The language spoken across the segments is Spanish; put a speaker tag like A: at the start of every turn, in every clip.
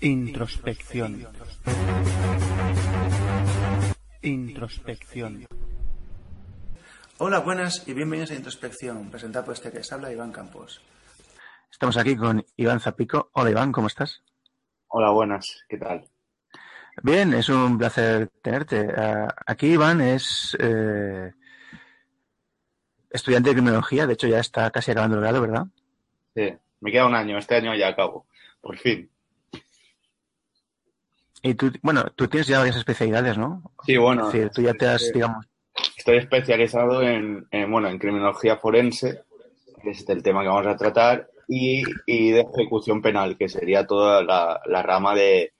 A: Introspección. Introspección.
B: Hola, buenas y bienvenidos a Introspección, presentado por este que les habla Iván Campos.
A: Estamos aquí con Iván Zapico. Hola Iván, ¿cómo estás?
C: Hola, buenas, ¿qué tal?
A: Bien, es un placer tenerte. Ah, aquí Iván es eh, estudiante de criminología, de hecho ya está casi acabando el grado, ¿verdad?
C: Sí, me queda un año, este año ya acabo, por fin.
A: Y tú, bueno, tú tienes ya varias especialidades, ¿no?
C: Sí, bueno.
A: Es decir, tú ya te has, digamos,
C: Estoy especializado en, en, bueno, en criminología forense, que es el tema que vamos a tratar, y, y de ejecución penal, que sería toda la, la rama de,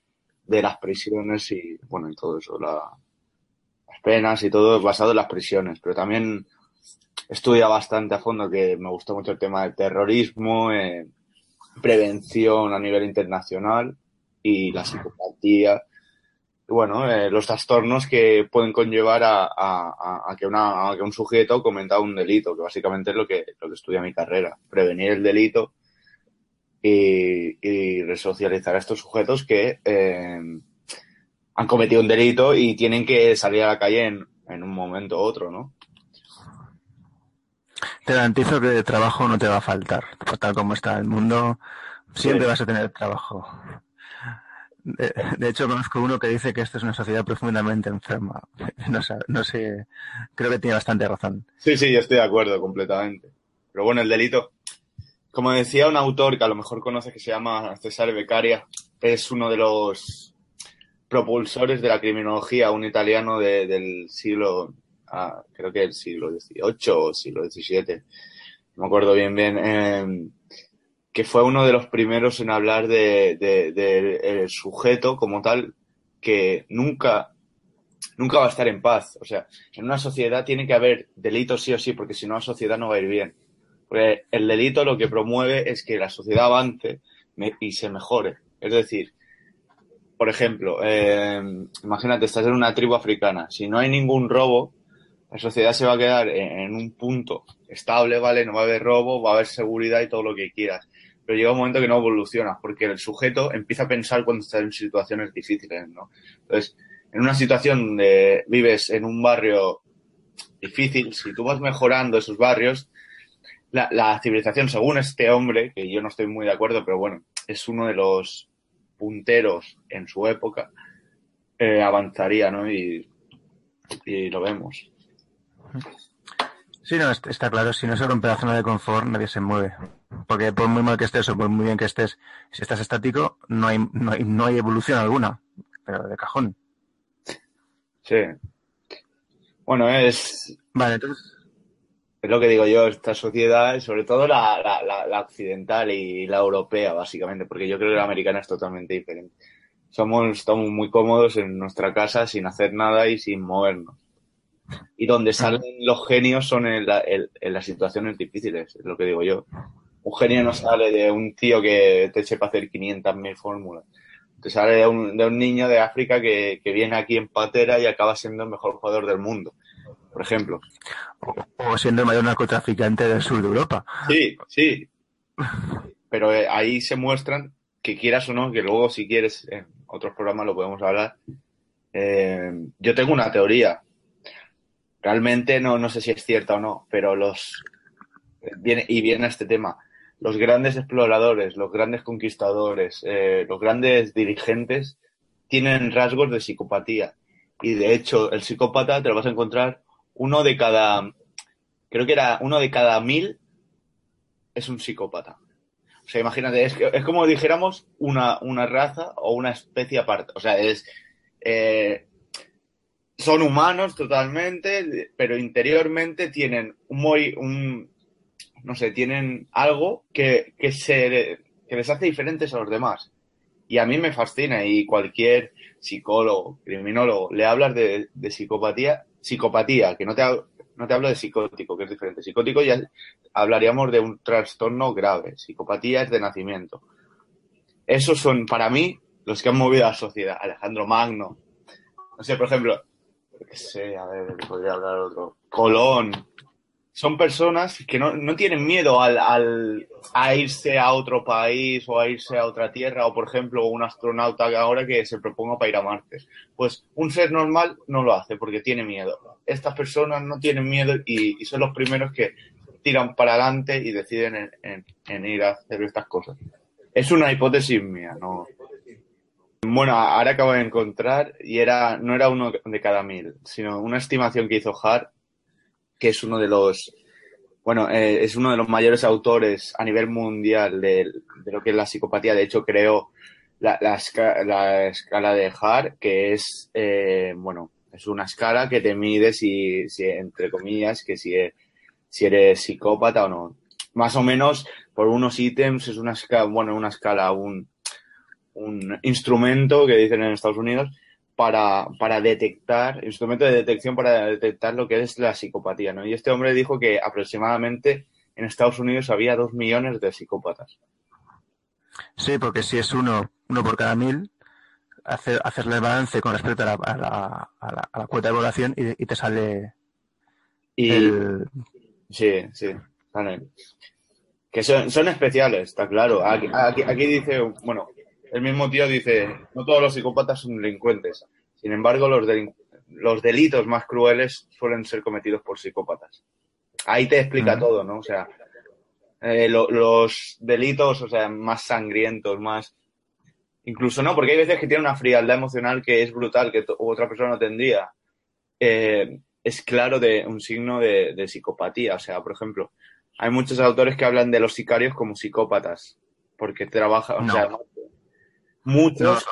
C: de las prisiones y, bueno, y todo eso, la- las penas y todo basado en las prisiones. Pero también estudia bastante a fondo, que me gustó mucho el tema del terrorismo, eh, prevención a nivel internacional y la psicopatía. Bueno, eh, los trastornos que pueden conllevar a, a- a- a que una, a que un sujeto cometa un delito, que básicamente es lo que, lo que estudia mi carrera. Prevenir el delito y, y resocializar a estos sujetos que eh, han cometido un delito y tienen que salir a la calle en, en un momento u otro, ¿no?
A: te garantizo que de trabajo no te va a faltar. Tal como está el mundo, siempre
C: Sí.
A: vas a tener trabajo. De, hecho, conozco uno que dice que esta es una sociedad profundamente enferma. No, no sé, creo que tiene bastante razón.
C: Sí, sí, yo estoy de acuerdo completamente. Pero bueno, el delito, como decía un autor que a lo mejor conoce que se llama Cesare Beccaria, es uno de los propulsores de la criminología, un italiano de- del siglo, ah, creo que el siglo XVIII o siglo XVII, no me acuerdo bien bien, eh, que fue uno de los primeros en hablar de, de- el sujeto como tal que nunca nunca va a estar en paz. O sea, en una sociedad tiene que haber delitos sí o sí, porque si no la sociedad no va a ir bien. El delito lo que promueve es que la sociedad avance y se mejore. Es decir, por ejemplo, eh, imagínate, estás en una tribu africana. Si no hay ningún robo, la sociedad se va a quedar en, en un punto estable, ¿vale? No va a haber robo, va a haber seguridad y todo lo que quieras. Pero llega un momento que no evoluciona, porque el sujeto empieza a pensar cuando está en situaciones difíciles, ¿no? Entonces, en una situación donde vives en un barrio difícil, si tú vas mejorando esos barrios, la, civilización, según este hombre, que yo no estoy muy de acuerdo, pero bueno, es uno de los punteros en su época, eh, avanzaría, ¿no? Y lo vemos.
A: Sí, no, est- está claro, si no se rompe la zona de confort, nadie se mueve. Porque por muy mal que estés o por muy bien que estés, si estás estático, no hay, no hay, no hay evolución alguna. Pero de cajón.
C: Sí. Bueno, es,
A: Vale, entonces,
C: es lo que digo yo, esta sociedad, sobre todo la, la, la, la occidental y la europea, básicamente, porque yo creo que la americana es totalmente diferente. Somos, estamos muy cómodos en nuestra casa sin hacer nada y sin movernos. Y donde salen los genios son en, la- en- en las situaciones difíciles, es lo que digo yo. Un genio no sale de un tío que te sepa hacer 500.000 fórmulas. Te sale de un, de un niño de África que, que viene aquí en patera y acaba siendo el mejor jugador del mundo, por ejemplo.
A: o siendo el mayor narcotraficante del sur de Europa.
C: Sí, sí. Pero eh, ahí se muestran que quieras o no, que luego si quieres en otros programas lo podemos hablar. eh, yo tengo una teoría. Realmente no, no sé si es cierta o no, pero los viene, y viene este tema. Los grandes exploradores, los grandes conquistadores, eh, los grandes dirigentes tienen rasgos de psicopatía. Y de hecho, el psicópata te lo vas a encontrar uno de cada, creo que era uno de cada mil es un psicópata. O sea, imagínate, es, es como dijéramos una, una raza o una especie aparte. O sea, es. eh, son humanos totalmente, pero interiormente tienen un muy. Un, no sé, tienen algo que, que, se, que les hace diferentes a los demás. Y a mí me fascina y cualquier psicólogo, criminólogo, le hablas de, de psicopatía, psicopatía, que no te, no te hablo de psicótico, que es diferente. Psicótico ya hablaríamos de un trastorno grave. Psicopatía es de nacimiento. Esos son, para mí, los que han movido a la sociedad. Alejandro Magno. No sé, por ejemplo, sé, a ver, podría hablar otro. Colón. son personas que no, no tienen miedo al, al, a irse a otro país o a irse a otra tierra, o por ejemplo, un astronauta que ahora que se proponga para ir a Marte. Pues un ser normal no lo hace porque tiene miedo. Estas personas no tienen miedo y, y son los primeros que tiran para adelante y deciden en, en, en ir a hacer estas cosas. Es una hipótesis mía, no. Bueno, ahora acabo de encontrar y era no era uno de cada mil, sino una estimación que hizo Hart, que es uno de los bueno, eh, es uno de los mayores autores a nivel mundial de, lo que es la psicopatía. De hecho, creó la, la, esca, la escala de Hart, que es, eh, bueno, es una escala que te mide si, entre comillas, que si, si eres psicópata o no. Más o menos, por unos ítems, es una escala, bueno, una escala, un, un instrumento que dicen en Estados Unidos para, para detectar, instrumento de detección para detectar lo que es la psicopatía, ¿no? Y este hombre dijo que aproximadamente en Estados Unidos había dos millones de psicópatas.
A: Sí, porque si es uno, uno por cada mil, hacer, hacerle el balance con respecto a la, a la, a la, a la cuota de población y, y te sale
C: y, el... Sí, sí, vale. Que son, son especiales, está claro. Aquí, aquí, aquí dice, bueno, el mismo tío dice, no todos los psicópatas son delincuentes. Sin embargo, los, los delitos más crueles suelen ser cometidos por psicópatas. Ahí te explica uh -huh. todo, ¿no? O sea, eh, lo, los delitos, o sea, más sangrientos, más... Incluso no, porque hay veces que tiene una frialdad emocional que es brutal, que otra persona no tendría. Eh, es claro de un signo de, de psicopatía. O sea, por ejemplo, hay muchos autores que hablan de los sicarios como psicópatas, porque trabajan,
A: No.
C: o sea, muchos.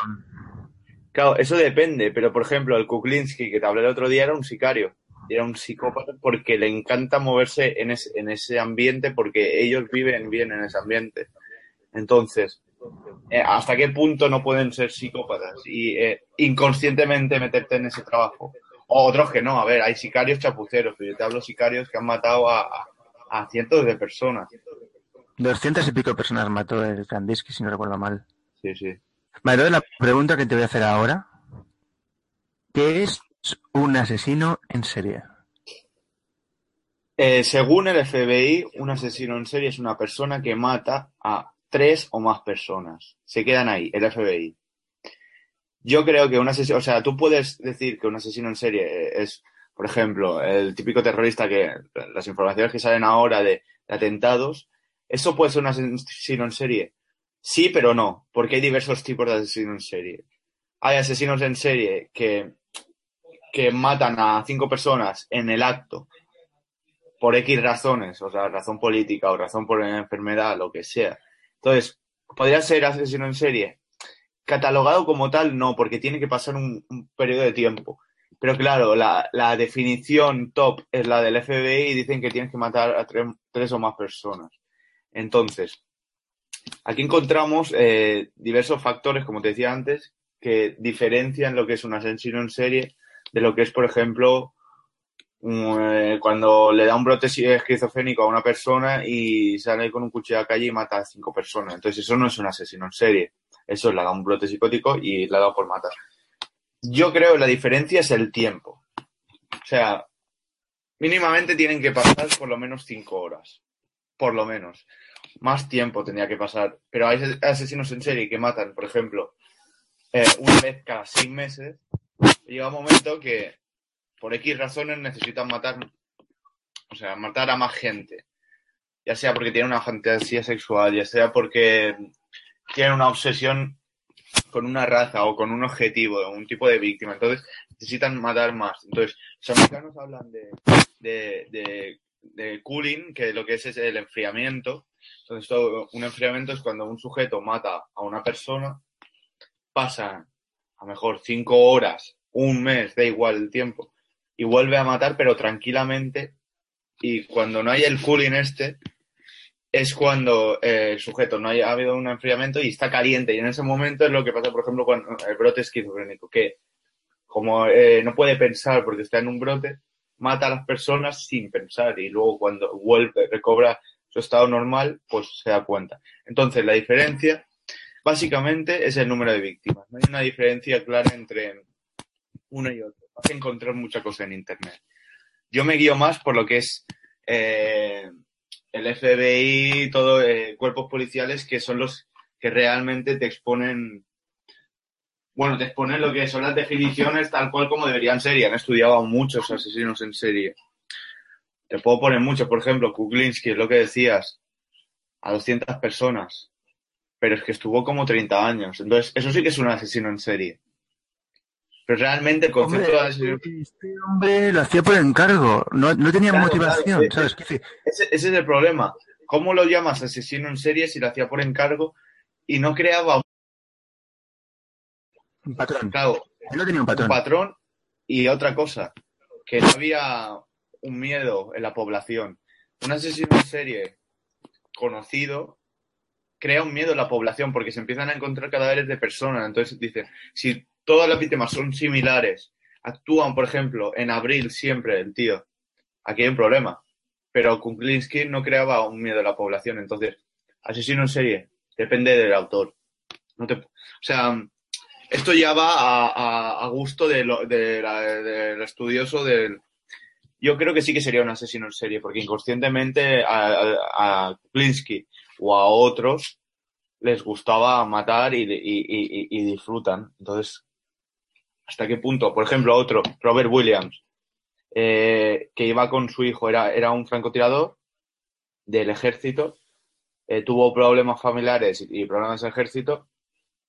C: Claro, eso depende, pero por ejemplo, el Kuklinski que te hablé el otro día era un sicario. Era un psicópata porque le encanta moverse en ese, en ese ambiente porque ellos viven bien en ese ambiente. Entonces, eh, ¿hasta qué punto no pueden ser psicópatas y eh, inconscientemente meterte en ese trabajo? O otros que no, a ver, hay sicarios chapuceros, pero yo te hablo de sicarios que han matado a, a, a cientos de personas.
A: 200 y pico de personas mató el Kandinsky, si no recuerdo mal.
C: Sí, sí.
A: Vale, la pregunta que te voy a hacer ahora, ¿qué es un asesino en serie?
C: Eh, según el FBI, un asesino en serie es una persona que mata a tres o más personas. Se quedan ahí, el FBI. Yo creo que un asesino, o sea, tú puedes decir que un asesino en serie es, por ejemplo, el típico terrorista que las informaciones que salen ahora de, de atentados, eso puede ser un asesino en serie. Sí, pero no, porque hay diversos tipos de asesinos en serie. Hay asesinos en serie que, que matan a cinco personas en el acto por X razones, o sea, razón política o razón por enfermedad, lo que sea. Entonces, ¿podría ser asesino en serie? Catalogado como tal, no, porque tiene que pasar un, un periodo de tiempo. Pero claro, la, la, definición top es la del FBI y dicen que tienes que matar a tres o más personas. Entonces, aquí encontramos eh, diversos factores, como te decía antes, que diferencian lo que es un asesino en serie de lo que es, por ejemplo, eh, cuando le da un brote esquizofrénico a una persona y sale con un cuchillo a la calle y mata a cinco personas. Entonces eso no es un asesino en serie. Eso le da un brote psicótico y le ha dado por matar. Yo creo que la diferencia es el tiempo. O sea, mínimamente tienen que pasar por lo menos cinco horas. Por lo menos. Más tiempo tendría que pasar. Pero hay asesinos en serie que matan, por ejemplo, eh, una vez cada seis meses. Llega un momento que por X razones necesitan matar, o sea, matar a más gente. Ya sea porque tienen una fantasía sexual, ya sea porque tienen una obsesión con una raza o con un objetivo, un tipo de víctima. Entonces, necesitan matar más. Entonces, los americanos hablan de, de cooling, que lo que es es el enfriamiento. Entonces, todo, un enfriamiento es cuando un sujeto mata a una persona, pasa a mejor cinco horas, un mes, da igual el tiempo, y vuelve a matar, pero tranquilamente. Y cuando no hay el cooling este, es cuando eh, el sujeto no haya ha habido un enfriamiento y está caliente. Y en ese momento es lo que pasa, por ejemplo, con el brote esquizofrénico, que como eh, no puede pensar porque está en un brote, mata a las personas sin pensar y luego cuando vuelve, recobra su estado normal, pues se da cuenta. Entonces, la diferencia básicamente es el número de víctimas. No hay una diferencia clara entre uno y otro vas a encontrar mucha cosa en Internet. Yo me guío más por lo que es eh, el FBI, todo, eh, cuerpos policiales que son los que realmente te exponen, bueno, te exponen lo que son las definiciones tal cual como deberían ser y han estudiado muchos asesinos en serie. Te puedo poner muchos, por ejemplo, Kuklinski, es lo que decías, a 200 personas, pero es que estuvo como 30 años. Entonces, eso sí que es un asesino en serie. Pero realmente el concepto
A: Hombre,
C: de asesino...
A: Este hombre lo hacía por encargo, no, no tenía
C: Claro,
A: motivación,
C: claro,
A: ¿sabes? ¿Qué
C: Ese, ese es el problema. ¿Cómo lo llamas asesino en serie si lo hacía por encargo y no creaba
A: Un patrón.
C: claro,
A: Él no tenía un
C: un
A: patrón.
C: patrón y otra cosa? Que no había un miedo en la población. Un asesino en serie conocido crea un miedo en la población porque se empiezan a encontrar cadáveres de personas. Entonces dicen, si todas las víctimas son similares, actúan, por ejemplo, en abril siempre el tío, aquí hay un problema. Pero Kuklinski no creaba un miedo en la población. Entonces, asesino en serie, depende del autor. No te, o sea, esto ya va a, a- gusto de lo- de del estudioso del... Yo creo que sí que sería un asesino en serie, porque inconscientemente a, a, Kuklinski o a otros les gustaba matar y, y- disfrutan. Entonces, ¿hasta qué punto? Por ejemplo, otro, Robert Williams, eh, que iba con su hijo, era, era un francotirador del ejército, eh, tuvo problemas familiares y, problemas de ejército,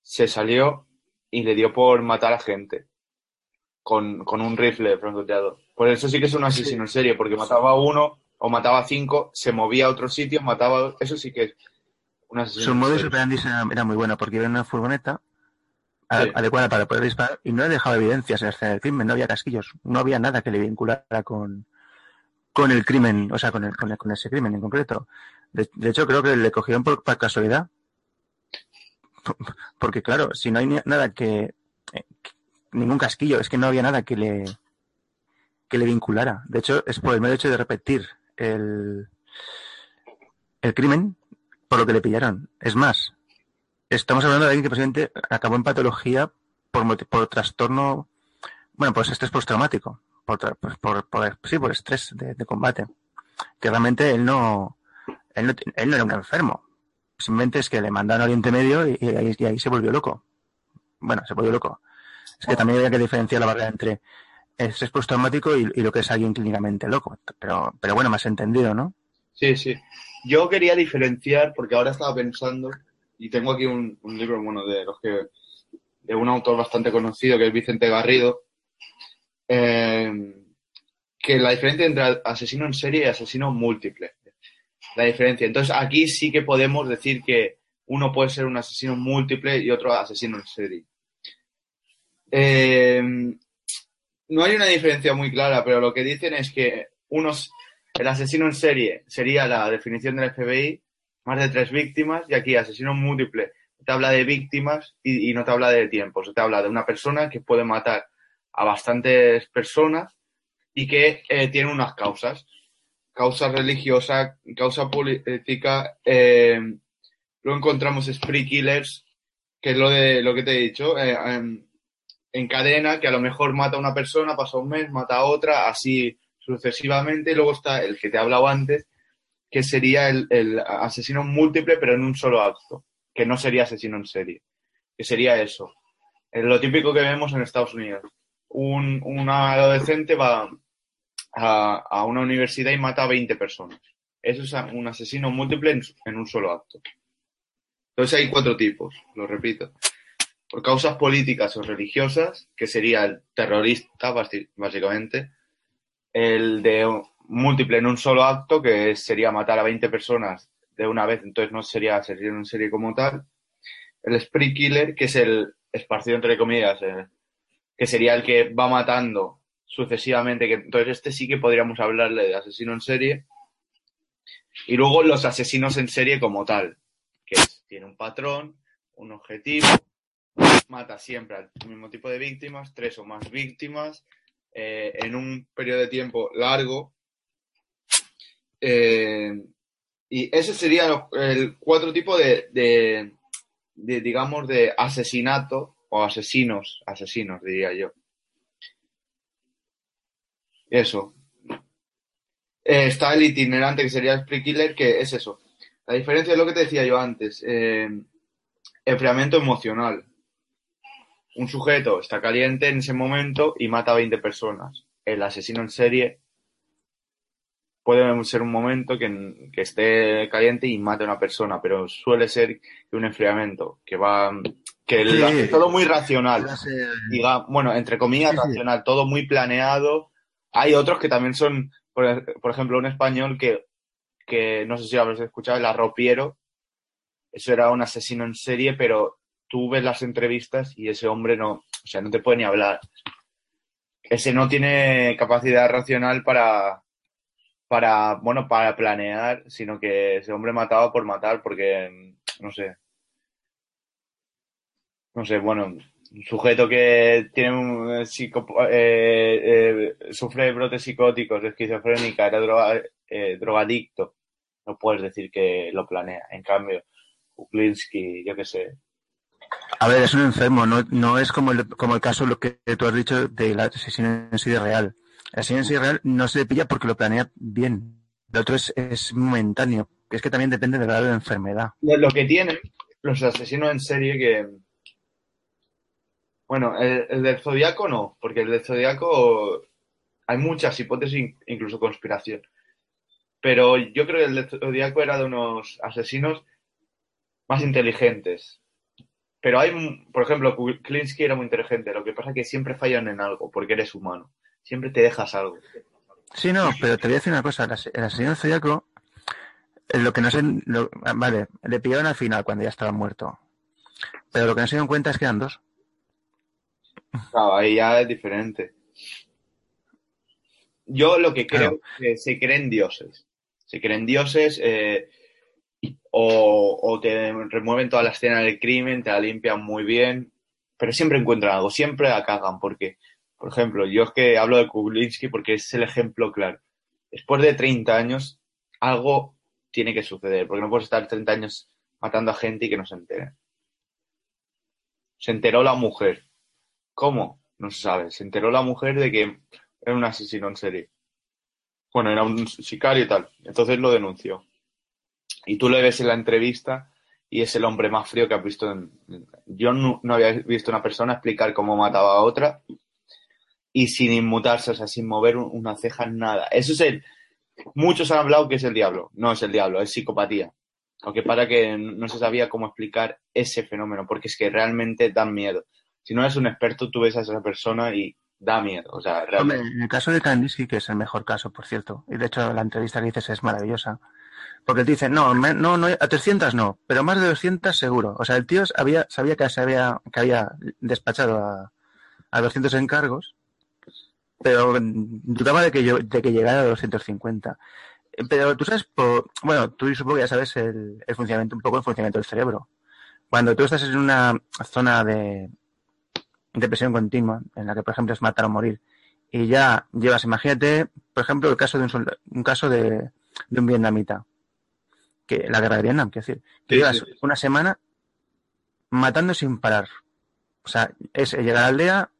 C: se salió y le dio por matar a gente con, con un rifle de francotirador. Por eso sí que es un asesino en serie, porque mataba a uno o mataba a cinco, se movía a otro sitio, mataba. Eso sí que es un asesino
A: Su modus operandi era, era muy bueno porque en una furgoneta
C: Sí.
A: adecuada para poder disparar y no le dejaba evidencias en la escena del crimen, no había casquillos, no había nada que le vinculara con, con el crimen, o sea, con, el, con, el- con ese crimen en concreto. De, de hecho, creo que le cogieron por, por casualidad. Porque, claro, si no hay nada que, eh, que- Ningún casquillo, es que no había nada que le. que le vinculara. De hecho, es por el mero hecho de repetir el. el crimen por lo que le pillaron. Es más, estamos hablando de alguien que posiblemente acabó en patología por, por trastorno, bueno, pues estrés postraumático, por, pues por, por- sí, por estrés de, de combate. Que realmente él no, él no, él no era un enfermo. Simplemente es que le mandaron a Oriente Medio y, y ahí, y ahí se volvió loco. Bueno, se volvió loco. Es que también había que diferenciar la barrera entre estrés postraumático y, y lo que es alguien clínicamente loco. Pero, pero bueno, más entendido, ¿no?
C: Sí, sí. Yo quería diferenciar, porque ahora estaba pensando, y tengo aquí un, un libro, bueno, de los que, de un autor bastante conocido, que es Vicente Garrido, eh, que la diferencia entre asesino en serie y asesino múltiple. La diferencia. Entonces, aquí sí que podemos decir que uno puede ser un asesino múltiple y otro asesino en serie. Eh, no hay una diferencia muy clara, pero lo que dicen es que unos el asesino en serie sería la definición del FBI, más de tres víctimas, y aquí asesino múltiple te habla de víctimas y, no te habla de tiempos, te habla de una persona que puede matar a bastantes personas y que eh, tiene unas causas, causa religiosa, causa política, eh, luego encontramos spree killers, que es lo de lo que te he dicho, eh, en, en cadena, que a lo mejor mata a una persona, pasa un mes, mata a otra, así sucesivamente. Luego está el que te he hablado antes, que sería el, el asesino múltiple, pero en un solo acto, que no sería asesino en serie, que sería eso. Es lo típico que vemos en Estados Unidos. Un, un adolescente va a, una universidad y mata a 20 personas. Eso es un asesino múltiple en, en un solo acto. Entonces hay cuatro tipos, lo repito. Por causas políticas o religiosas, que sería el terrorista, básicamente. El de múltiple en un solo acto, que sería matar a 20 personas de una vez, entonces no sería asesino en serie como tal. El spree killer, que es el esparcido entre comillas, eh, que sería el que va matando sucesivamente, que entonces este sí que podríamos hablarle de asesino en serie. Y luego los asesinos en serie como tal, que es, tiene un patrón, un objetivo, mata siempre al mismo tipo de víctimas, tres o más víctimas, eh, en un periodo de tiempo largo. Eh, y ese sería el cuatro tipos de, de, de, digamos, de asesinato o asesinos, asesinos, diría yo. Eso. Eh, está el itinerante, que sería el spree killer, que es eso. La diferencia es lo que te decía yo antes. Eh, enfriamiento emocional. Un sujeto está caliente en ese momento y mata a 20 personas. El asesino en serie puede ser un momento que, que esté caliente y mate a una persona, pero suele ser un enfriamiento, que va que
A: Sí.
C: todo muy racional. Diga, bueno, entre comillas,
A: Sí, sí.
C: racional, todo muy planeado. Hay otros que también son, por, ejemplo, un español que, que no sé si habéis escuchado, el arropiero. Eso era un asesino en serie, pero tú ves las entrevistas y ese hombre no, o sea, no te puede ni hablar. Ese no tiene capacidad racional para, para, bueno, para planear, sino que ese hombre mataba por matar porque, no sé, no sé, bueno, un sujeto que tiene un eh, psico- eh, eh, sufre brotes psicóticos, esquizofrénica, era droga- eh, drogadicto, no puedes decir que lo planea. En cambio, Kuklinski, yo qué sé,
A: A ver, es un enfermo, no, no es como el, como el caso lo que tú has dicho del asesino en sí real. El asesino en sí real no se le pilla porque lo planea bien. El otro es, es momentáneo. Es que también depende del grado de enfermedad.
C: lo, lo que tienen los asesinos en serie que. Bueno, el, el del Zodíaco no, porque el del Zodíaco hay muchas hipótesis, incluso conspiración. Pero yo creo que el del Zodíaco era de unos asesinos más inteligentes. Pero hay, por ejemplo, Klinsky era muy inteligente, lo que pasa es que siempre fallan en algo, porque eres humano. Siempre te dejas algo.
A: Sí, no, pero te voy a decir una cosa. El as- el asesino del zodiaco, eh, lo que no se, lo- vale, le pillaron al final cuando ya estaba muerto. Pero lo que no se dieron cuenta es que eran dos.
C: Claro, ahí ya es diferente. Yo lo que creo
A: Claro.
C: es que se creen dioses. Se creen dioses eh, o, o te remueven toda la escena del crimen, te la limpian muy bien, pero siempre encuentran algo, siempre la cagan, porque, por ejemplo, yo es que hablo de Kublinsky porque es el ejemplo claro. Después de 30 años, algo tiene que suceder, porque no puedes estar 30 años matando a gente y que no se entere. Se enteró la mujer. ¿Cómo? No se sabe. Se enteró la mujer de que era un asesino en serie. Bueno, era un sicario y tal. Entonces lo denunció. Y tú le ves en la entrevista y es el hombre más frío que has visto. En... Yo no, había visto una persona explicar cómo mataba a otra y sin inmutarse, o sea, sin mover un- una ceja, nada. Eso es. Muchos han hablado que es el diablo. No es el diablo, es psicopatía. Aunque para que no se sabía cómo explicar ese fenómeno, porque es que realmente dan miedo. Si no eres un experto, tú ves a esa persona y da miedo. O sea, realmente.
A: en el caso de Kandinsky, que es el mejor caso, por cierto, y de hecho la entrevista que dices es maravillosa, porque él dice, no, no, no, a 300 no, pero más de 200 seguro. O sea, el tío había, sabía que, se había, que había despachado a, a 200 encargos, pero dudaba de que, yo, de que llegara a 250. Eh, Pero tú sabes, por, bueno, tú supongo que ya sabes el funcionamiento, un poco el funcionamiento del cerebro. Cuando tú estás en una zona de, de presión continua, en la que, por ejemplo, es matar o morir, y ya llevas, imagínate, por ejemplo, el caso de un, un caso de, de un vietnamita, que la guerra de Vietnam, quiero decir, que
C: Sí,
A: llevas
C: sí.
A: una semana matando sin parar. O sea, es llegar a la aldea,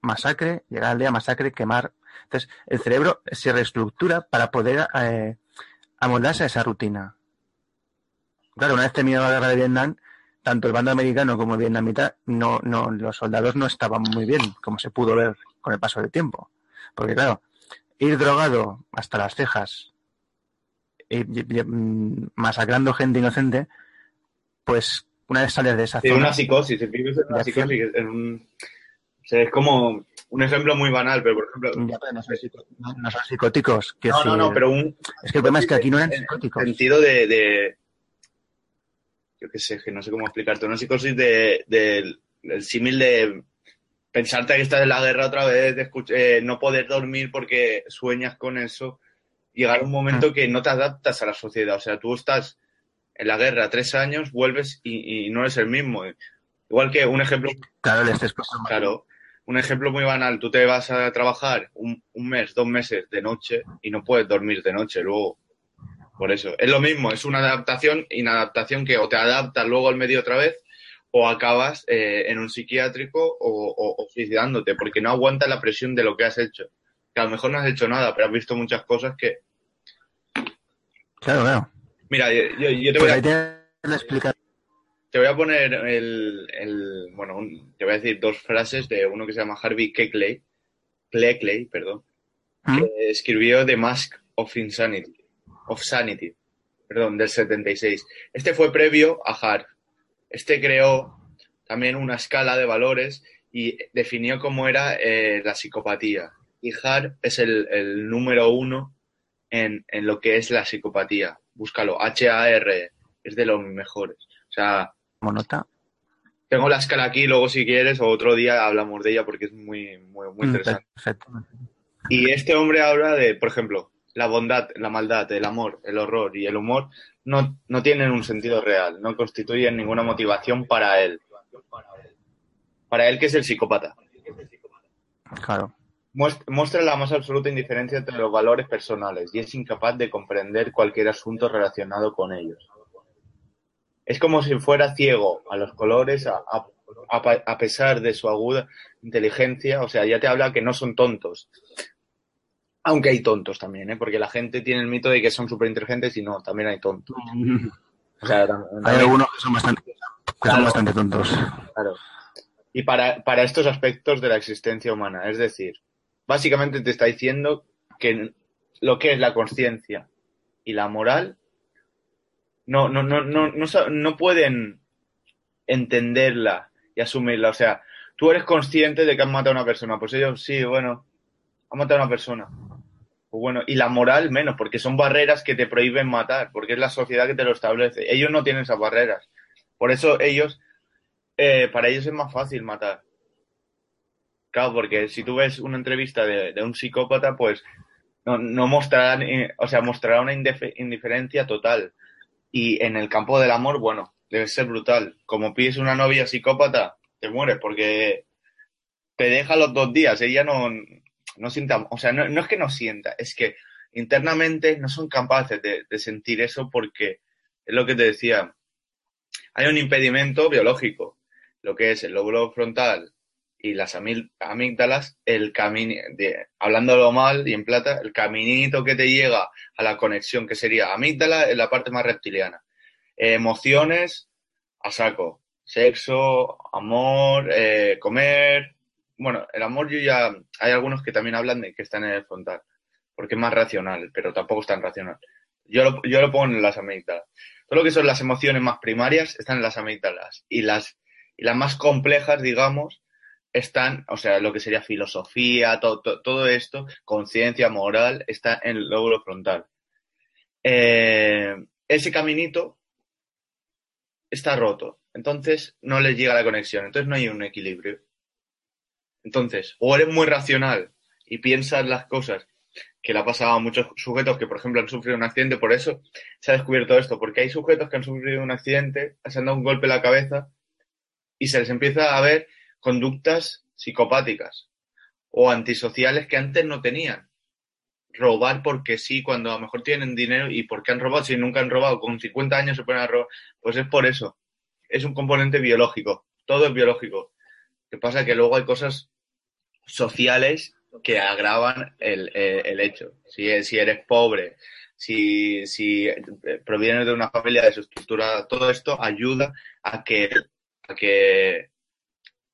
A: masacre, llegar a la aldea, masacre, quemar. Entonces, el cerebro se reestructura para poder eh, amoldarse a esa rutina. Claro, una vez terminada la guerra de Vietnam, tanto el bando americano como el vietnamita, no, no, los soldados no estaban muy bien, como se pudo ver con el paso del tiempo. Porque claro, ir drogado hasta las cejas, y, y- y, mm, masacrando gente inocente, pues una vez sales de esa
C: Sí,
A: zona,
C: una psicosis. El en una psicosis. Es, un- o sea, es como un ejemplo muy banal, pero por ejemplo.
A: Ya, pero no son, no- no son psicóticos. quiero
C: No, no, no,
A: decir,
C: pero un
A: Es que el problema es que aquí no eran
C: en
A: psicóticos.
C: sentido de, de- yo qué sé, que no sé cómo explicarte, una psicosis de, del el símil de pensarte que estás en la guerra otra vez, de escuch- eh, no poder dormir porque sueñas con eso, llegar a un momento que no te adaptas a la sociedad, o sea, tú estás en la guerra tres años, vuelves y, y no eres el mismo. Igual que un ejemplo
A: Claro, estrés postraumático.
C: Claro, un ejemplo muy banal, tú te vas a trabajar un, un mes, dos meses de noche y no puedes dormir de noche luego. Por eso, es lo mismo, es una adaptación, inadaptación que o te adaptas luego al medio otra vez o acabas eh, en un psiquiátrico o, o- o suicidándote porque no aguantas la presión de lo que has hecho. Que a lo mejor no has hecho nada, pero has visto muchas cosas que
A: Claro, claro.
C: Mira, yo, yo- yo te voy
A: Pues
C: a...
A: explicación.
C: Te voy a poner el, el- bueno, un- te voy a decir dos frases de uno que se llama Harvey Keckley, Cleckley, perdón,
A: ¿Mm?
C: que escribió The Mask of Insanity, of Sanity, perdón, del 76. Este fue previo a Hart. Este creó también una escala de valores y definió cómo era eh, la psicopatía. Y Hart es el, el número uno en, en lo que es la psicopatía. Búscalo, H-A-R, es de los mejores. O sea,
A: Como nota.
C: tengo la escala aquí, luego si quieres, o otro día hablamos de ella porque es muy, muy, muy
A: Mm,
C: interesante.
A: Perfecto.
C: Y este hombre habla de, por ejemplo, la bondad, la maldad, el amor, el horror y el humor no, no tienen un sentido real, no constituyen ninguna motivación para él. Para él, que es el psicópata.
A: Claro.
C: Muest- Muestra la más absoluta indiferencia entre los valores personales y es incapaz de comprender cualquier asunto relacionado con ellos. Es como si fuera ciego a los colores a, a- a pesar de su aguda inteligencia. O sea, ya te habla que no son tontos. Aunque hay tontos también, ¿eh? porque la gente tiene el mito de que son súper inteligentes y no, también hay tontos. O sea, tam-
A: Hay algunos que son bastante, que
C: Claro.
A: son bastante tontos.
C: Claro. Y para, para estos aspectos de la existencia humana, es decir, básicamente te está diciendo que lo que es la conciencia y la moral no, no, no, no, no, no pueden entenderla y asumirla. O sea, tú eres consciente de que han matado a una persona, pues ellos sí, bueno, han matado a una persona. Pues bueno, y la moral menos, porque son barreras que te prohíben matar, porque es la sociedad que te lo establece. Ellos no tienen esas barreras. Por eso ellos eh, para ellos es más fácil matar. Claro, porque si tú ves una entrevista de, un psicópata, pues no, no mostrarán, eh, o sea, mostrará una indife- indiferencia total. Y en el campo del amor, bueno, debe ser brutal. Como pides una novia psicópata, te mueres porque te deja los dos días. Ella no, no sienta, o sea, no, no es que no sienta, es que internamente no son capaces de, sentir eso porque es lo que te decía. Hay un impedimento biológico lo que es el lóbulo frontal y las amí- amígdalas, el camino, hablándolo mal y en plata, el caminito que te llega a la conexión, que sería amígdala en la parte más reptiliana. Emociones, a saco. Sexo, amor, eh, comer. Bueno, el amor yo ya, hay algunos que también hablan de que están en el frontal, porque es más racional, pero tampoco es tan racional. Yo lo, yo lo pongo en las amígdalas. Todo lo que son las emociones más primarias están en las amígdalas y las y las más complejas, digamos, están, o sea, lo que sería filosofía, to- to- todo esto, conciencia, moral, está en el lóbulo frontal. Eh, ese caminito está roto, entonces no les llega la conexión, entonces no hay un equilibrio. Entonces, o eres muy racional y piensas las cosas que le ha pasado a muchos sujetos que, por ejemplo, han sufrido un accidente, por eso se ha descubierto esto, porque hay sujetos que han sufrido un accidente, se han dado un golpe en la cabeza y se les empieza a ver conductas psicopáticas o antisociales que antes no tenían. Robar porque sí, cuando a lo mejor tienen dinero y porque han robado, si nunca han robado, con 50 años se ponen a robar, pues es por eso. Es un componente biológico, todo es biológico. Que pasa que luego hay cosas sociales que agravan el, el- hecho. Si, si eres pobre, si, si provienes de una familia desestructurada, todo esto ayuda a que a que,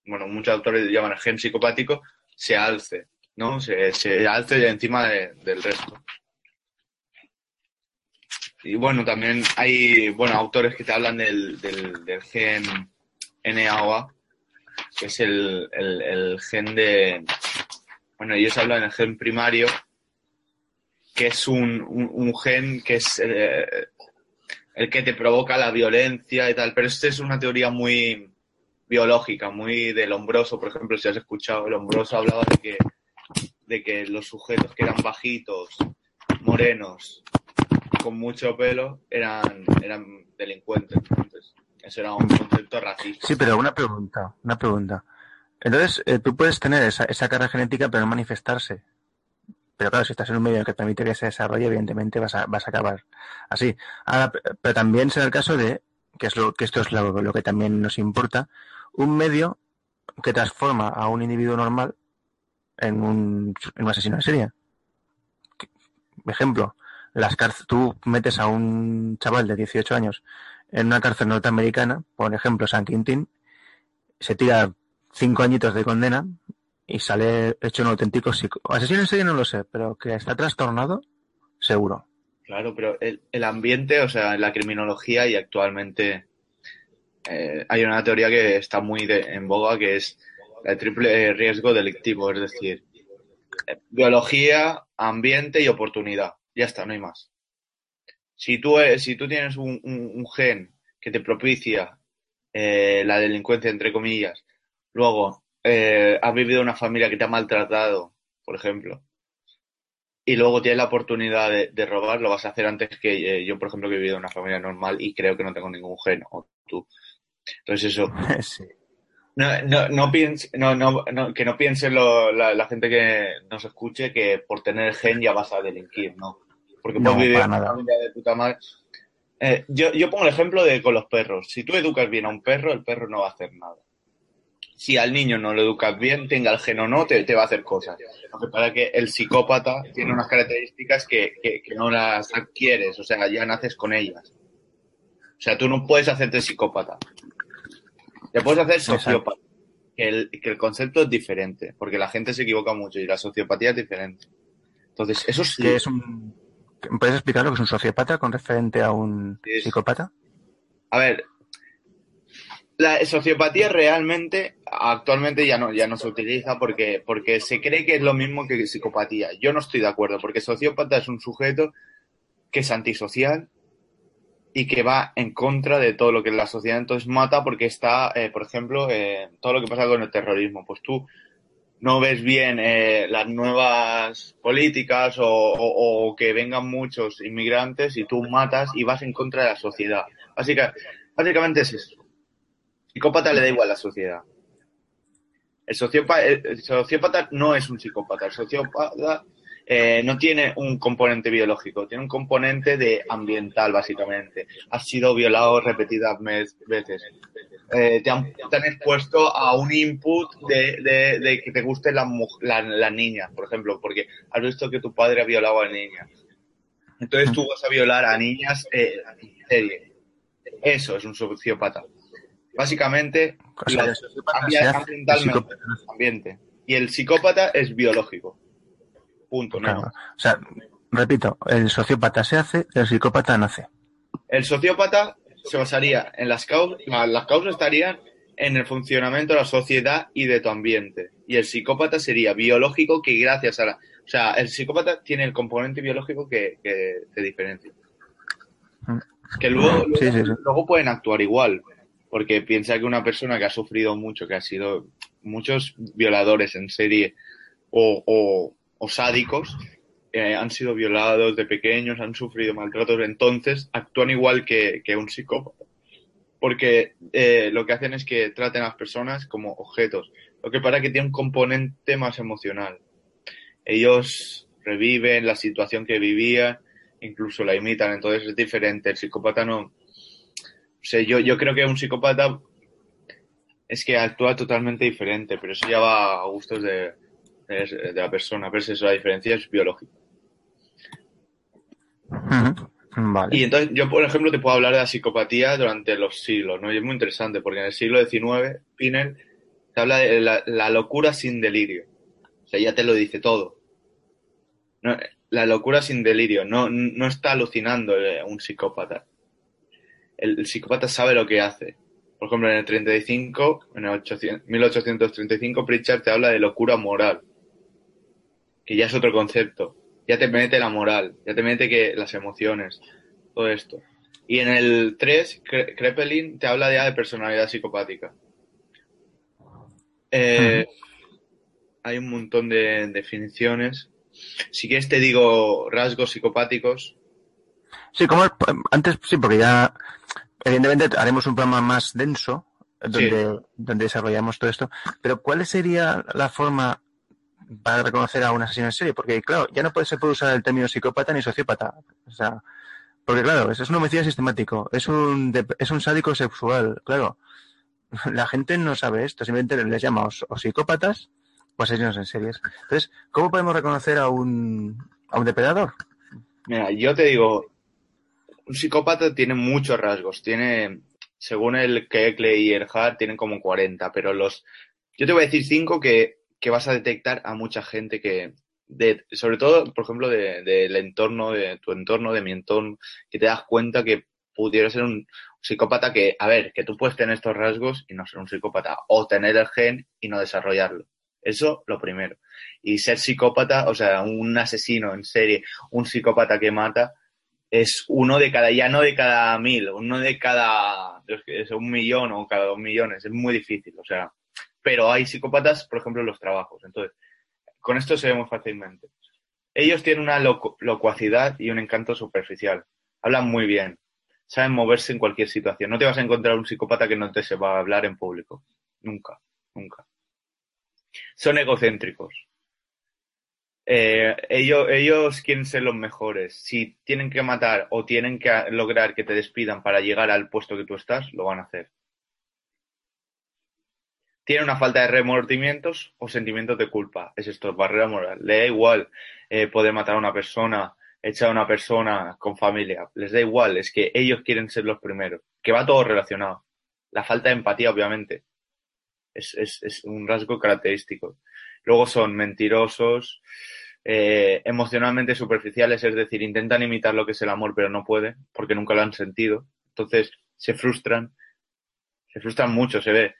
C: bueno, muchos autores llaman el gen psicopático, se alce, ¿no? Se, se alce encima de- del resto. Y bueno, también hay, bueno, autores que te hablan del, del gen NAOA, que es el, el, gen de, bueno, ellos hablan del gen primario, que es un, un, un gen que es eh, el que te provoca la violencia y tal, pero esta es una teoría muy biológica, muy del hombroso, por ejemplo, si has escuchado, el hombroso hablaba de que, de que los sujetos que eran bajitos, morenos, con mucho pelo, eran, eran delincuentes. Eso un concepto racista.
A: Sí, pero una pregunta, una pregunta. Entonces, eh, tú puedes tener esa, esa carga genética, pero no manifestarse. Pero claro, si estás en un medio que permite que se desarrolle, evidentemente vas a, vas a acabar así. Ahora, pero también será el caso de, que, es lo, que esto es lo, que también nos importa, un medio que transforma a un individuo normal en un, en un asesino en serie. Ejemplo, las tú metes a un chaval de 18 años en una cárcel norteamericana, por ejemplo, San Quintín, se tira cinco añitos de condena y sale hecho un auténtico psico. Asesino en serie no lo sé, pero que está trastornado, seguro.
C: Claro, pero el, el ambiente, o sea, la criminología y actualmente eh, hay una teoría que está muy de, en boga que es el triple riesgo delictivo, es decir, eh, biología, ambiente y oportunidad. Ya está, no hay más. Si tú, eh, si tú tienes un, un, un gen que te propicia eh, la delincuencia, entre comillas, luego eh, has vivido una familia que te ha maltratado, por ejemplo, y luego tienes la oportunidad de, de robar, lo vas a hacer antes que eh, yo, por ejemplo, que he vivido en una familia normal y creo que no tengo ningún gen, o tú. Entonces eso,
A: Sí.
C: no, no, no piense, no, no, no, que no piense lo- la, la gente que nos escuche que por tener gen ya vas a delinquir, ¿no? Porque
A: No,
C: puedes vivir en una familia de puta madre. Eh, yo, yo pongo el ejemplo de con los perros. Si tú educas bien a un perro, el perro no va a hacer nada. Si al niño no lo educas bien, tenga el gen o no, te, te va a hacer cosas. Lo que pasa es que el psicópata tiene unas características que, que, que no las adquieres, o sea, ya naces con ellas. O sea, tú no puedes hacerte psicópata. Te puedes hacer sociópata. Que el, que el concepto es diferente, porque la gente se equivoca mucho y la sociopatía es diferente. Entonces, eso sí.
A: Que es un... ¿Me ¿Puedes explicar lo que es un sociópata con referente a un
C: Es-
A: psicópata?
C: A ver, la sociopatía realmente actualmente ya no, ya no se utiliza porque, porque se cree que es lo mismo que psicopatía. Yo no estoy de acuerdo, porque sociópata es un sujeto que es antisocial y que va en contra de todo lo que es la sociedad. Entonces mata porque está, eh, por ejemplo, eh, todo lo que pasa con el terrorismo. Pues tú no ves bien eh, las nuevas políticas o, que vengan muchos inmigrantes y tú matas y vas en contra de la sociedad. Básica- básicamente es eso. Psicópata le da igual a la sociedad. El sociópata, el sociópata no es un psicópata. El sociópata eh, no tiene un componente biológico, tiene un componente de ambiental, básicamente. Has sido violado repetidas veces. Eh, te, han, te han expuesto a un input de, de- de que te gusten las la- las niñas, por ejemplo, porque has visto que tu padre ha violado a niñas. Entonces tú vas a violar a niñas eh, en serie. Eso es un sociópata. Básicamente,
A: O sea,
C: la- ambientalmente, ambiente. Y el psicópata es biológico. Punto.
A: Claro. O sea, repito, el sociópata se hace, el psicópata nace.
C: El sociópata se basaría en las causas, las causas estarían en el funcionamiento de la sociedad y de tu ambiente. Y el psicópata sería biológico que gracias a la... O sea, el psicópata tiene el componente biológico que, que te diferencia.
A: Mm.
C: Que luego, luego,
A: Sí, sí, sí.
C: luego pueden actuar igual. Porque piensa que una persona que ha sufrido mucho, que ha sido muchos violadores en serie o, o, o sádicos, eh, han sido violados de pequeños, han sufrido maltratos, entonces actúan igual que, que un psicópata. Porque eh, lo que hacen es que traten a las personas como objetos. Lo que pasa es que tiene un componente más emocional. Ellos reviven la situación que vivían, incluso la imitan, entonces es diferente. El psicópata no. O sea, yo, yo creo que un psicópata es que actúa totalmente diferente, pero eso ya va a gustos de, de, de la persona. Pero es la diferencia es biológica.
A: Vale.
C: Y entonces yo, por ejemplo, te puedo hablar de la psicopatía durante los siglos, ¿no? Y es muy interesante porque en el siglo XIX, Pinel te habla de la, la locura sin delirio. O sea, ya te lo dice todo. No, la locura sin delirio. No, no está alucinando eh, un psicópata. El, el psicópata sabe lo que hace. Por ejemplo, en el 35, en el 800 1835, Pritchard te habla de locura moral. Que ya es otro concepto ya te mete la moral, ya te mete que las emociones, todo esto. Y en el 3, Cre- Krepelin te habla ya de personalidad psicopática. Eh, Hay un montón de definiciones. Si quieres te digo rasgos psicopáticos.
A: Sí, como antes, sí, porque ya evidentemente haremos un programa más denso donde, donde desarrollamos todo esto. Pero ¿cuál sería la forma para reconocer a un asesino en serie? Porque claro, ya no puede, se puede usar el término psicópata ni sociópata. O sea, porque claro, eso es un homicidio sistemático, es un, es un sádico sexual, claro. La gente no sabe esto, simplemente les llama o, o psicópatas o asesinos en series. Entonces, ¿cómo podemos reconocer a un, a un depredador?
C: Mira, yo te digo, un psicópata tiene muchos rasgos. Tiene, según el Kekle y el Hart, tienen como 40, pero los. Yo te voy a decir cinco que, que vas a detectar a mucha gente que. Sobre todo, por ejemplo, del de, entorno, de tu entorno, de mi entorno, que te das cuenta que pudiera ser un psicópata que, a ver, que tú puedes tener estos rasgos y no ser un psicópata, o tener el gen y no desarrollarlo. Eso lo primero. Y ser psicópata, o sea, un asesino en serie, un psicópata que mata, es uno de cada, ya no de cada mil, uno de cada, es un millón o cada dos millones, es muy difícil, o sea, pero hay psicópatas, por ejemplo, en los trabajos, entonces, con esto se ve muy fácilmente. Ellos tienen una locuacidad y un encanto superficial, hablan muy bien, saben moverse en cualquier situación, no te vas a encontrar un psicópata que no te sepa hablar en público, nunca, nunca. Son egocéntricos, eh, ellos, ellos quieren ser los mejores. Si tienen que matar o tienen que lograr que te despidan para llegar al puesto que tú estás, lo van a hacer. Tienen una falta de remordimientos o sentimientos de culpa. Es esto, barrera moral. Le da igual eh, poder matar a una persona, echar a una persona con familia. Les da igual, es que ellos quieren ser los primeros. Que va todo relacionado. La falta de empatía, obviamente. Es, es, es un rasgo característico. Luego son mentirosos, eh, emocionalmente superficiales, es decir, intentan imitar lo que es el amor, pero no pueden, porque nunca lo han sentido. Entonces se frustran, se frustran mucho, se ve.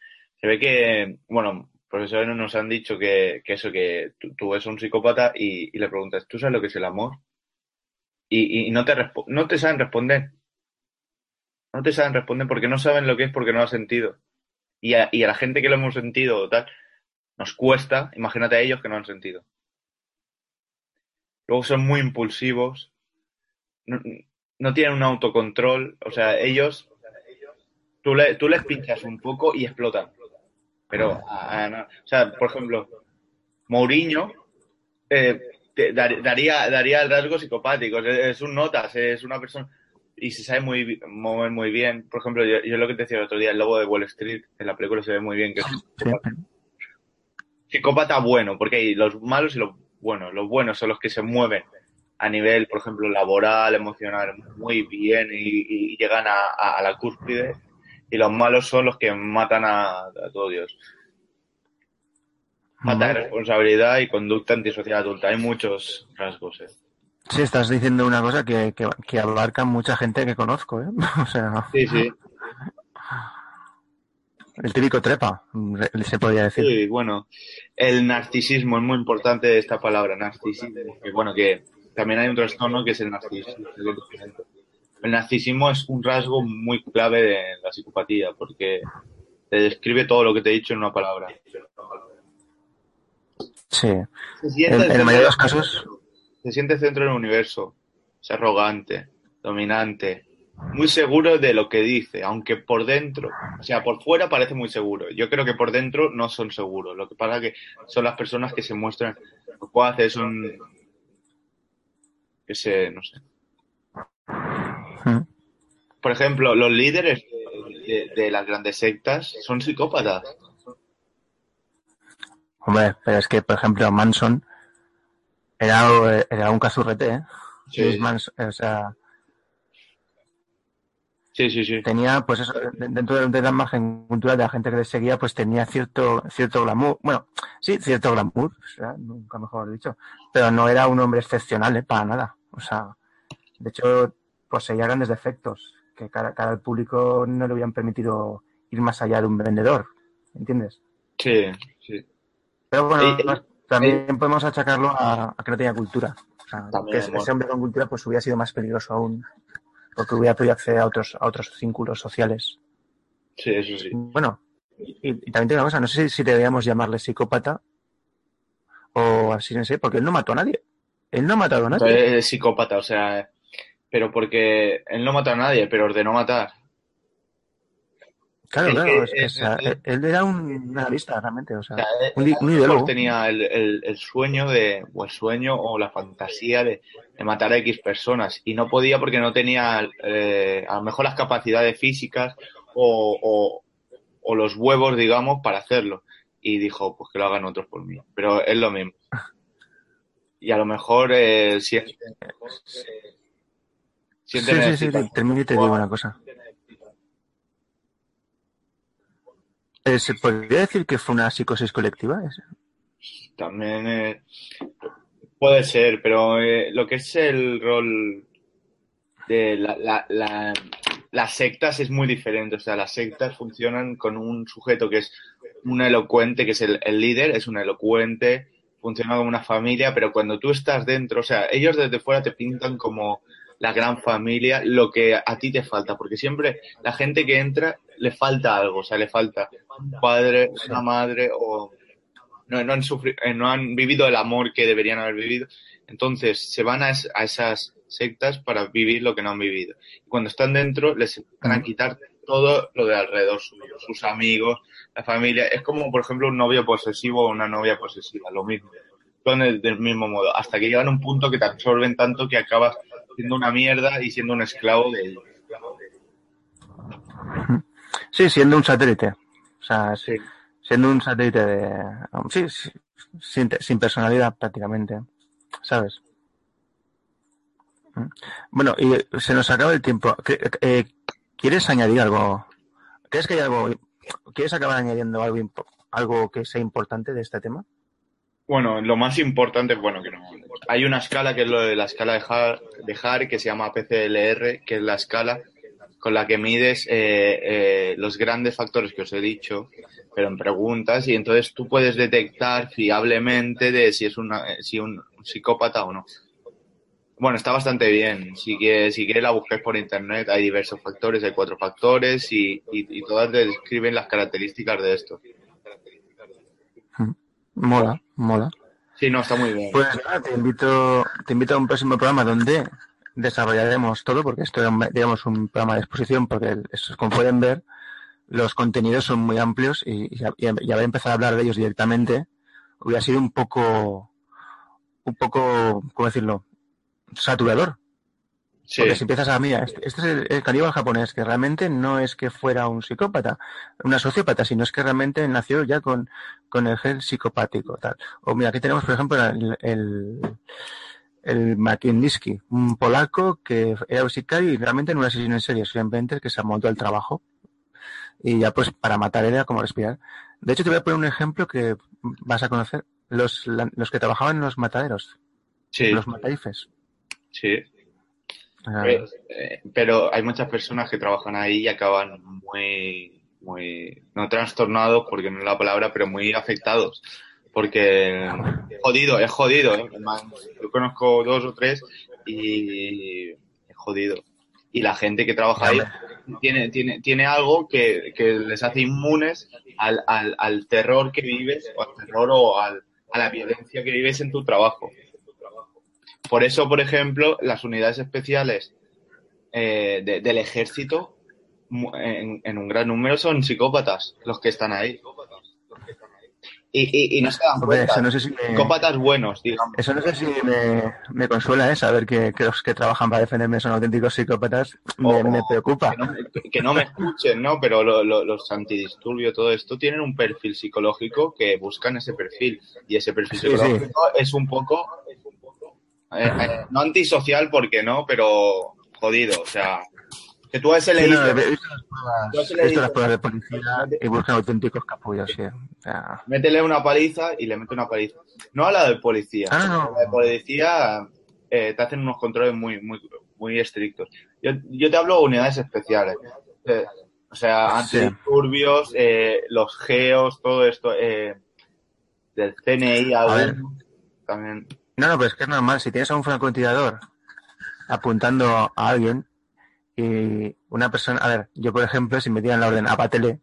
C: Se ve que, bueno, profesores nos han dicho que, eso, que tú, tú, eres un psicópata y, le preguntas, ¿tú sabes lo que es el amor? Y, no, te no te saben responder. No te saben responder porque no saben lo que es porque no lo han sentido. Y a, y a la gente que lo hemos sentido tal, nos cuesta, imagínate a ellos que no han sentido. Luego son muy impulsivos. No, no tienen un autocontrol. O sea, ellos. Tú, le, tú les pinchas un poco y explotan. Pero, ah, no. o sea, por ejemplo, Mourinho eh, daría, daría rasgos psicopáticos. Es, un notas, es una persona. Y se sabe muy, mover muy bien. Por ejemplo, yo, yo, lo que te decía el otro día, el lobo de Wall Street, en la película se ve muy bien que es psicópata. psicópata bueno, porque hay los malos y los buenos. Los buenos son los que se mueven a nivel, por ejemplo, laboral, emocional, muy bien y, y llegan a, a, a, la cúspide. Y los malos son los que matan a, a todo Dios. Falta de responsabilidad y conducta antisocial adulta. Hay muchos rasgos. ¿eh?
A: Sí, estás diciendo una cosa que, que, que abarca mucha gente que conozco. ¿eh? O sea...
C: Sí, sí.
A: El típico trepa, se podría decir.
C: Sí, bueno, el narcisismo es muy importante esta palabra, narcisismo. Que bueno, que también hay un trastorno que es el narcisismo. El narcisismo es un rasgo muy clave de la psicopatía porque te describe todo lo que te he dicho en una palabra.
A: Sí. En, en la mayoría de los casos.
C: Se siente centro del universo, es arrogante, dominante, muy seguro de lo que dice, aunque por dentro, o sea, por fuera parece muy seguro. Yo creo que por dentro no son seguros. Lo que pasa es que son las personas que se muestran locuaces, son, que se, no sé. Por ejemplo, los líderes de, de, de las grandes sectas son psicópatas.
A: Hombre, pero es que, por ejemplo, Manson era, era un cazurrete, ¿eh?
C: Sí.
A: Manson, o sea,
C: Sí, sí, sí.
A: Tenía, pues eso, dentro de la imagen cultural de la gente que le seguía, pues tenía cierto, cierto glamour. Bueno, sí, cierto glamour, o sea, nunca mejor dicho. Pero no era un hombre excepcional, ¿eh? Para nada. O sea, de hecho, poseía grandes defectos que cara, cara al público no le habían permitido ir más allá de un vendedor. ¿Entiendes?
C: Sí, sí.
A: Pero bueno, también podemos achacarlo a, a, que no tenía cultura. O sea, también, que ese hombre con cultura pues hubiera sido más peligroso aún porque hubiera podido acceder a otros, a otros círculos sociales.
C: Sí, eso sí.
A: Bueno, y, y también tengo una cosa, no sé si deberíamos llamarle psicópata o así, no sé, porque él no mató a nadie. Él no ha matado a nadie.
C: Es psicópata, o sea, pero porque él no mató a nadie, pero ordenó matar.
A: Claro, claro, es que, es, es, es, él era un analista realmente, o sea, un, un
C: tenía el, sueño de, o el sueño o la fantasía de, de, matar a X personas y no podía porque no tenía eh, a lo mejor las capacidades físicas o, o, o, los huevos, digamos, para hacerlo. Y dijo, pues que lo hagan otros por mí. Pero es lo mismo. y a lo mejor eh, sienten,
A: Sí,
C: sienten
A: sí, sí,
C: necesidad-
A: termino y te digo una cosa. Eh, ¿Se podría decir que fue una psicosis colectiva?
C: También eh, puede ser, pero eh, lo que es el rol de la, la- la- las sectas es muy diferente. O sea, las sectas funcionan con un sujeto que es un elocuente, que es el, el líder, es un elocuente, funciona como una familia, pero cuando tú estás dentro, o sea, ellos desde fuera te pintan como la gran familia, lo que a ti te falta, porque siempre la gente que entra le falta algo, o sea, le falta un padre, una madre o no, no han sufrido, eh, no han vivido el amor que deberían haber vivido. Entonces se van a, es- a esas sectas para vivir lo que no han vivido. Y cuando están dentro les van a quitar todo lo de alrededor suyo, sus amigos, la familia. Es como, por ejemplo, un novio posesivo o una novia posesiva, lo mismo. Son del mismo modo, hasta que llegan a un punto que te absorben tanto que acabas siendo una mierda y siendo un esclavo de ellos.
A: Sí, siendo un satélite. O sea,
C: Sí.
A: siendo un satélite de... Sí, sí, sin, sin personalidad prácticamente. ¿Sabes? Mm. Bueno, y se nos acaba el tiempo. ¿Qué- eh, ¿Quieres añadir algo? ¿Crees que hay algo... ¿Quieres acabar añadiendo algo, algo que sea importante de este tema?
C: Bueno, lo más importante, bueno, que no. Hay una escala que es lo de la escala de Har, de Har que se llama PCLR, que es la escala con la que mides eh, eh, los grandes factores que os he dicho, pero en preguntas, y entonces tú puedes detectar fiablemente de si es una, eh, si un, un psicópata o no. Bueno, está bastante bien. Si que si quieres la buscáis por internet, hay diversos factores, hay cuatro factores y, y, y todas describen las características de esto.
A: Mola, mola.
C: Sí, no, está muy bien.
A: Pues nada, te invito, te invito a un próximo programa donde desarrollaremos todo, porque esto es, digamos, un programa de exposición, porque como pueden ver, los contenidos son muy amplios y, y, y haber empezado a hablar de ellos directamente hubiera sido un poco, un poco, ¿cómo decirlo? Saturador.
C: Sí.
A: Porque si empiezas a, mira, este, este es el, el caníbal japonés, que realmente no es que fuera un psicópata, una sociópata, sino es que realmente nació ya con, con el gen psicopático, tal. O mira, aquí tenemos, por ejemplo, el, el, el Makindiski, un polaco que era un sicario y realmente no un asesino en serie, simplemente que se amontó al trabajo. Y ya pues para matar era como respirar. De hecho, te voy a poner un ejemplo que vas a conocer. Los, la- los que trabajaban en los mataderos,
C: Sí,
A: los mataifes.
C: sí. Eh, pero hay muchas personas que trabajan ahí y acaban muy, muy, no trastornados, porque no es la palabra, pero muy afectados. Porque jodido, es jodido. ¿eh? Yo conozco dos o tres y es jodido. Y la gente que trabaja ahí tiene, tiene, tiene algo que, que les hace inmunes al, al, al terror que vives, o al terror o al, a la violencia que vives en tu trabajo. Por eso, por ejemplo, las unidades especiales eh, de- del ejército, en, en un gran número, son psicópatas los que están ahí. Y, y, y no se dan cuenta.
A: eso no sé si me,
C: Psicópatas buenos, digamos.
A: Eso no sé si me, me consuela, ¿eh? Saber que, que los que trabajan para defenderme son auténticos psicópatas. Me, preocupa.
C: Que no, me- que no me escuchen, ¿no? Pero lo- lo- los antidisturbios, todo esto, tienen un perfil psicológico que buscan ese perfil. Y ese perfil
A: Sí, sí.
C: psicológico es un poco. Eh, eh, no antisocial, porque no, pero jodido. O sea, que tú a ese le
A: Sí, no, he visto las pruebas, visto las de policía y buscan auténticos capullos, sí.
C: Métele una paliza y le mete una paliza. No a la del policía.
A: Ah, no, no.
C: La de policía eh, te hacen unos controles muy, muy, muy estrictos. Yo, yo te hablo de unidades especiales. Eh, o sea,
A: Sí.
C: antidisturbios, eh, los geos, todo esto, eh, del CNI,
A: A ver.
C: algún- también.
A: No, no, pero es que es normal. Si tienes a un francotirador apuntando a alguien y una persona, a ver, yo por ejemplo, si me dieran la orden apátele,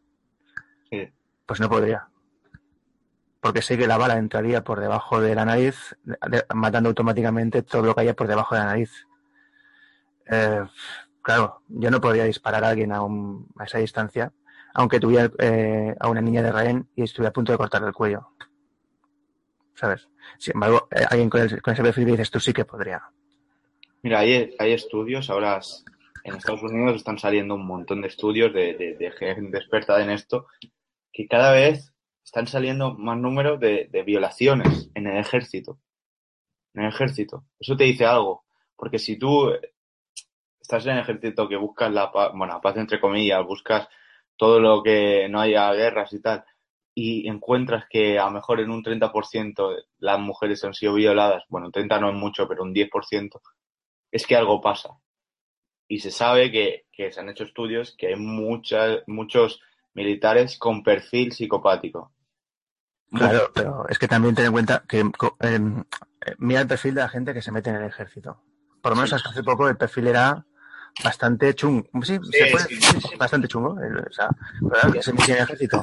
C: Sí.
A: pues no podría. Porque sé que la bala entraría por debajo de la nariz, matando automáticamente todo lo que haya por debajo de la nariz. Eh, claro, yo no podría disparar a alguien a, un- a esa distancia, aunque tuviera eh, a una niña de rehén y estuviera a punto de cortarle el cuello. ¿Sabes? Sin embargo, eh, alguien con, el- con ese perfil dices, tú sí que podría.
C: Mira, hay, hay estudios, ahora en Estados Unidos están saliendo un montón de estudios de, de, de gente experta en esto, que cada vez están saliendo más números de, de violaciones en el ejército.
D: en el ejército. Eso te dice algo. Porque si tú estás en el ejército que buscas la paz, bueno, paz entre comillas, buscas todo lo que no haya guerras y tal, y encuentras que a lo mejor en un 30% las mujeres han sido violadas, bueno, 30 no es mucho, pero un 10%, es que algo pasa. Y se sabe que, que se han hecho estudios que hay muchas, muchos militares con perfil psicopático.
A: Claro, pero es que también ten en cuenta que eh, mira el perfil de la gente que se mete en el ejército. Por lo menos
D: Sí.
A: hasta hace poco el perfil era bastante chungo. Sí, se puede-
D: sí,
A: bastante chungo. El- O sea, claro, que se metía en el ejército.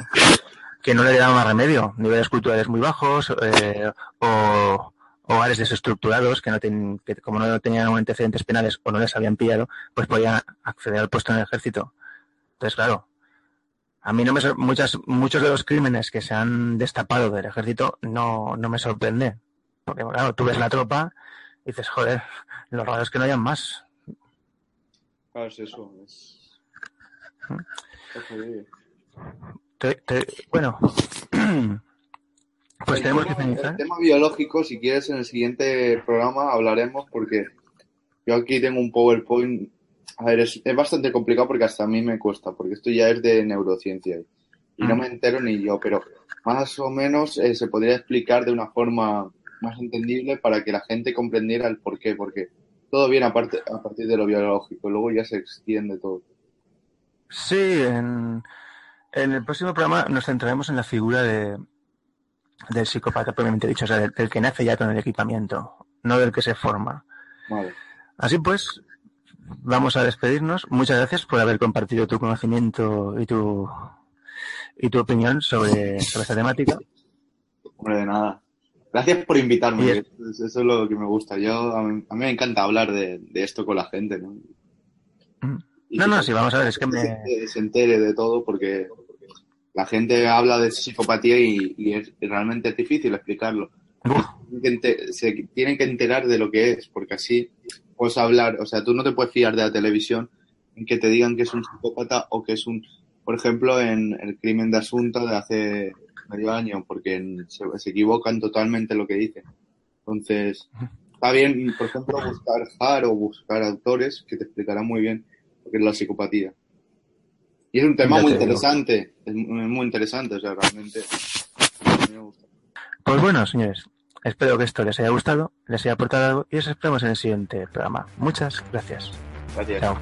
A: Que no le daba más remedio. Niveles culturales muy bajos eh, o hogares desestructurados que, no ten- que como no tenían antecedentes penales o no les habían pillado, pues podían acceder al puesto en el ejército. Entonces, claro, a mí no me muchas muchos de los crímenes que se han destapado del ejército no, no me sorprende. Porque claro, tú ves la tropa y dices, joder, lo raro es que no hayan más.
D: Claro, es eso. Es...
A: Te- te- bueno, pues
C: el
A: tenemos que
C: tema,
A: finalizar.
C: el tema biológico, si quieres, en el siguiente programa hablaremos porque yo aquí tengo un PowerPoint. A ver, es, es bastante complicado porque hasta a mí me cuesta, porque esto ya es de neurociencia y no
A: Mm.
C: me entero ni yo, pero más o menos eh, se podría explicar de una forma más entendible para que la gente comprendiera el por qué, porque todo viene a, parte- a partir de lo biológico, luego ya se extiende todo.
A: Sí, en, en el próximo programa nos centraremos en la figura de, del psicópata propiamente dicho, o sea, del, del que nace ya con el equipamiento, no del que se forma.
C: Vale.
A: Así pues, vamos a despedirnos. Muchas gracias por haber compartido tu conocimiento y tu y tu opinión sobre, sobre esta temática.
C: Hombre, de nada. Gracias por invitarme, que
A: es-
C: eso es lo que me gusta. Yo, a mí, a mí me encanta hablar de, de esto con la gente, ¿no?
A: Mm. No,
C: que
A: no, sí, vamos a ver, es que me...
C: gente se entere de todo porque la gente habla de psicopatía y, y es realmente es difícil explicarlo.
A: Uf,
C: se tienen que enterar de lo que es, porque así puedes hablar, o sea, tú no te puedes fiar de la televisión en que te digan que es un psicópata o que es un, por ejemplo, en el crimen de asunto de hace medio año, porque se, se equivocan totalmente lo que dicen. Entonces, está bien, por ejemplo, buscar JAR o buscar autores que te explicarán muy bien lo que es la psicopatía. Y es un tema
A: Ya
C: muy
A: te
C: interesante, es muy interesante, o sea, realmente me gusta.
A: Pues bueno, señores, espero que esto les haya gustado, les haya aportado algo y os esperamos en el siguiente programa. Muchas gracias.
D: Gracias.
A: Chao.